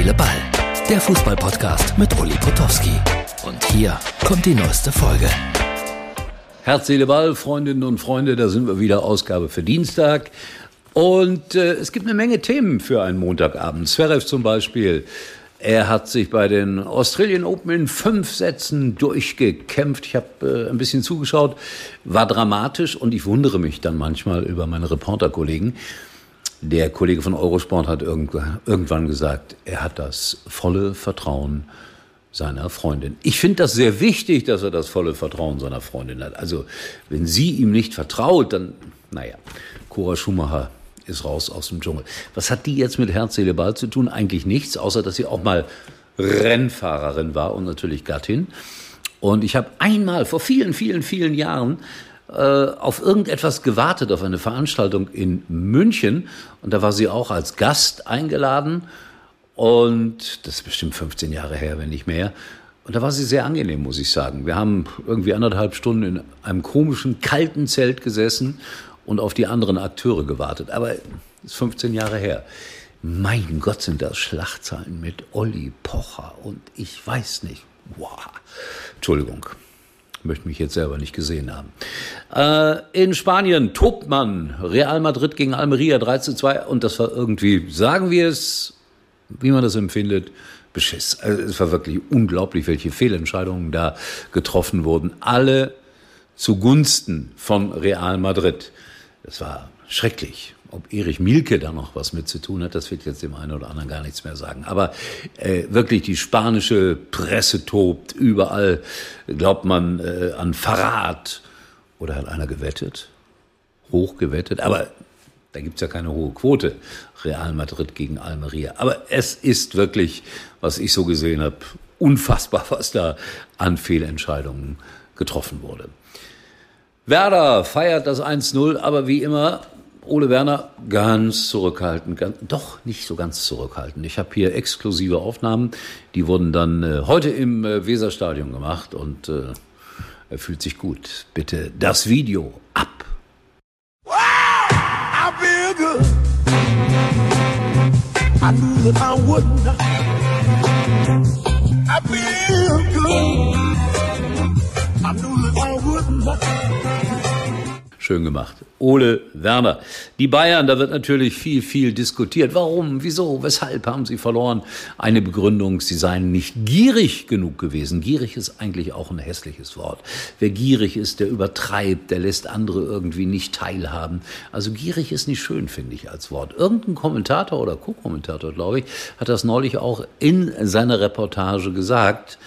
Seele, Ball. Der Fußballpodcast mit Uli Potowski. Und hier kommt die neueste Folge. Herz, Seele, Ball, Freundinnen und Freunde, da sind wir wieder, Ausgabe für Dienstag. Und äh, es gibt eine Menge Themen für einen Montagabend. Zverev zum Beispiel. Er hat sich bei den Australian Open in fünf Sätzen durchgekämpft. Ich habe äh, ein bisschen zugeschaut, war dramatisch und ich wundere mich dann manchmal über meine Reporterkollegen. Der Kollege von Eurosport hat irgendwann gesagt, er hat das volle Vertrauen seiner Freundin. Ich finde das sehr wichtig, dass er das volle Vertrauen seiner Freundin hat. Also, wenn sie ihm nicht vertraut, dann, naja, Cora Schumacher ist raus aus dem Dschungel. Was hat die jetzt mit Herz, Seele, Ball zu tun? Eigentlich nichts, außer dass sie auch mal Rennfahrerin war und natürlich Gattin. Und ich habe einmal vor vielen, vielen, vielen Jahren auf irgendetwas gewartet, auf eine Veranstaltung in München. Und da war sie auch als Gast eingeladen. Und das ist bestimmt 15 Jahre her, wenn nicht mehr. Und da war sie sehr angenehm, muss ich sagen. Wir haben irgendwie anderthalb Stunden in einem komischen, kalten Zelt gesessen und auf die anderen Akteure gewartet. Aber das ist 15 Jahre her. Mein Gott, sind das Schlachtzahlen mit Olli Pocher und ich weiß nicht. Wow. Entschuldigung möchte mich jetzt selber nicht gesehen haben. Äh, in Spanien tobt man Real Madrid gegen Almeria 3 zu 2 und das war irgendwie, sagen wir es, wie man das empfindet, Beschiss. Also es war wirklich unglaublich, welche Fehlentscheidungen da getroffen wurden. Alle zugunsten von Real Madrid. Das war schrecklich. Ob Erich Mielke da noch was mit zu tun hat, das wird jetzt dem einen oder anderen gar nichts mehr sagen. Aber äh, wirklich die spanische Presse tobt. Überall glaubt man äh, an Verrat. Oder hat einer gewettet? Hoch gewettet. Aber da gibt's ja keine hohe Quote. Real Madrid gegen Almeria. Aber es ist wirklich, was ich so gesehen habe, unfassbar, was da an Fehlentscheidungen getroffen wurde. Werder feiert das 1-0, aber wie immer Ole Werner ganz zurückhaltend, ganz, doch nicht so ganz zurückhaltend. Ich habe hier exklusive Aufnahmen, die wurden dann äh, heute im äh, Weserstadion gemacht und äh, er fühlt sich gut. Bitte das Video ab. Wow, I feel good. I knew that I would not. I feel good. I knew that I would not. Schön gemacht. Ole Werner. Die Bayern, da wird natürlich viel, viel diskutiert. Warum, wieso, weshalb haben sie verloren? Eine Begründung, sie seien nicht gierig genug gewesen. Gierig ist eigentlich auch ein hässliches Wort. Wer gierig ist, der übertreibt, der lässt andere irgendwie nicht teilhaben. Also gierig ist nicht schön, finde ich, als Wort. Irgendein Kommentator oder Co-Kommentator, glaube ich, hat das neulich auch in seiner Reportage gesagt.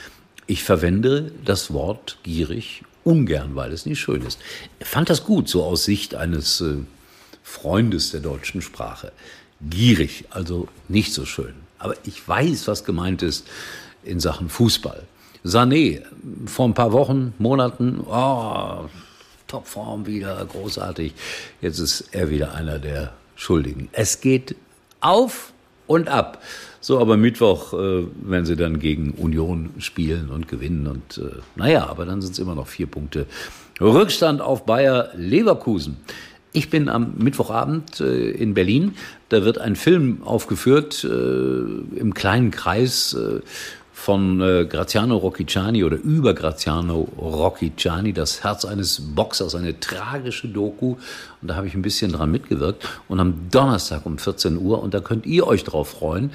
Ich verwende das Wort gierig ungern, weil es nicht schön ist. Er fand das gut, so aus Sicht eines äh, Freundes der deutschen Sprache. Gierig, also nicht so schön. Aber ich weiß, was gemeint ist in Sachen Fußball. Sané, vor ein paar Wochen, Monaten, oh, Topform wieder, großartig. Jetzt ist er wieder einer der Schuldigen. Es geht auf und ab. So, aber Mittwoch, äh, wenn sie dann gegen Union spielen und gewinnen und äh, naja, aber dann sind es immer noch vier Punkte. Rückstand auf Bayer Leverkusen. Ich bin am Mittwochabend äh, in Berlin. Da wird ein Film aufgeführt äh, im kleinen Kreis äh, von äh, Graziano Rocchiciani oder über Graziano Rocchiciani, das Herz eines Boxers, eine tragische Doku. Und da habe ich ein bisschen dran mitgewirkt. Und am Donnerstag um 14 Uhr, und da könnt ihr euch drauf freuen,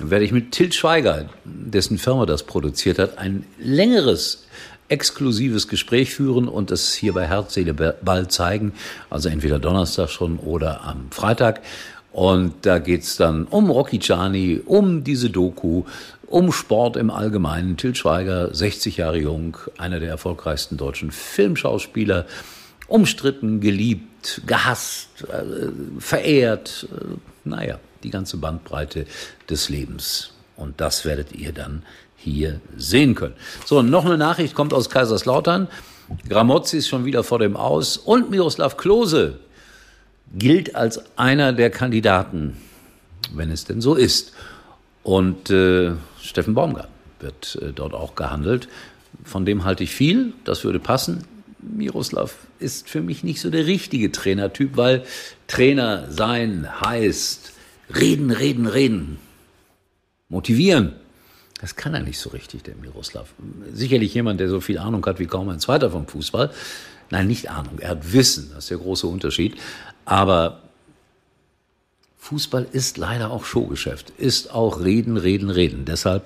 werde ich mit Til Schweiger, dessen Firma das produziert hat, ein längeres exklusives Gespräch führen und es hier bei Herz, Seele, Ball zeigen. Also entweder Donnerstag schon oder am Freitag. Und da geht's dann um Rocky Chani, um diese Doku, um Sport im Allgemeinen. Til Schweiger, 60 Jahre jung, einer der erfolgreichsten deutschen Filmschauspieler, umstritten, geliebt, gehasst, äh, verehrt, äh, naja, die ganze Bandbreite des Lebens. Und das werdet ihr dann hier sehen können. So, noch eine Nachricht kommt aus Kaiserslautern. Gramozzi ist schon wieder vor dem Aus und Miroslav Klose gilt als einer der Kandidaten, wenn es denn so ist. Und äh, Steffen Baumgart wird äh, dort auch gehandelt. Von dem halte ich viel, das würde passen. Miroslav ist für mich nicht so der richtige Trainertyp, weil Trainer sein heißt reden, reden, reden. motivieren. Das kann er nicht so richtig, der Miroslav. Sicherlich jemand, der so viel Ahnung hat wie kaum ein zweiter vom Fußball. Nein, nicht Ahnung, er hat Wissen, das ist der große Unterschied. Aber Fußball ist leider auch Showgeschäft, ist auch Reden, Reden, Reden. Deshalb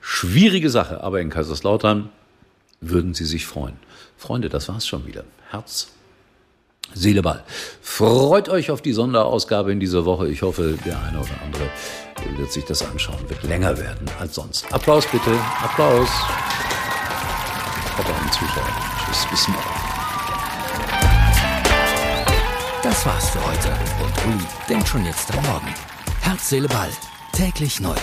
schwierige Sache, aber in Kaiserslautern würden Sie sich freuen. Freunde, das war's schon wieder. Herz, Seele, Ball. Freut euch auf die Sonderausgabe in dieser Woche. Ich hoffe, der eine oder andere wird sich das anschauen, wird länger werden als sonst. Applaus bitte, Applaus. Auch einen Zuschauer. Tschüss, bis morgen. Das war's für heute. Und Uli denkt schon jetzt am Morgen. Herz, Seele, Ball. Täglich neu.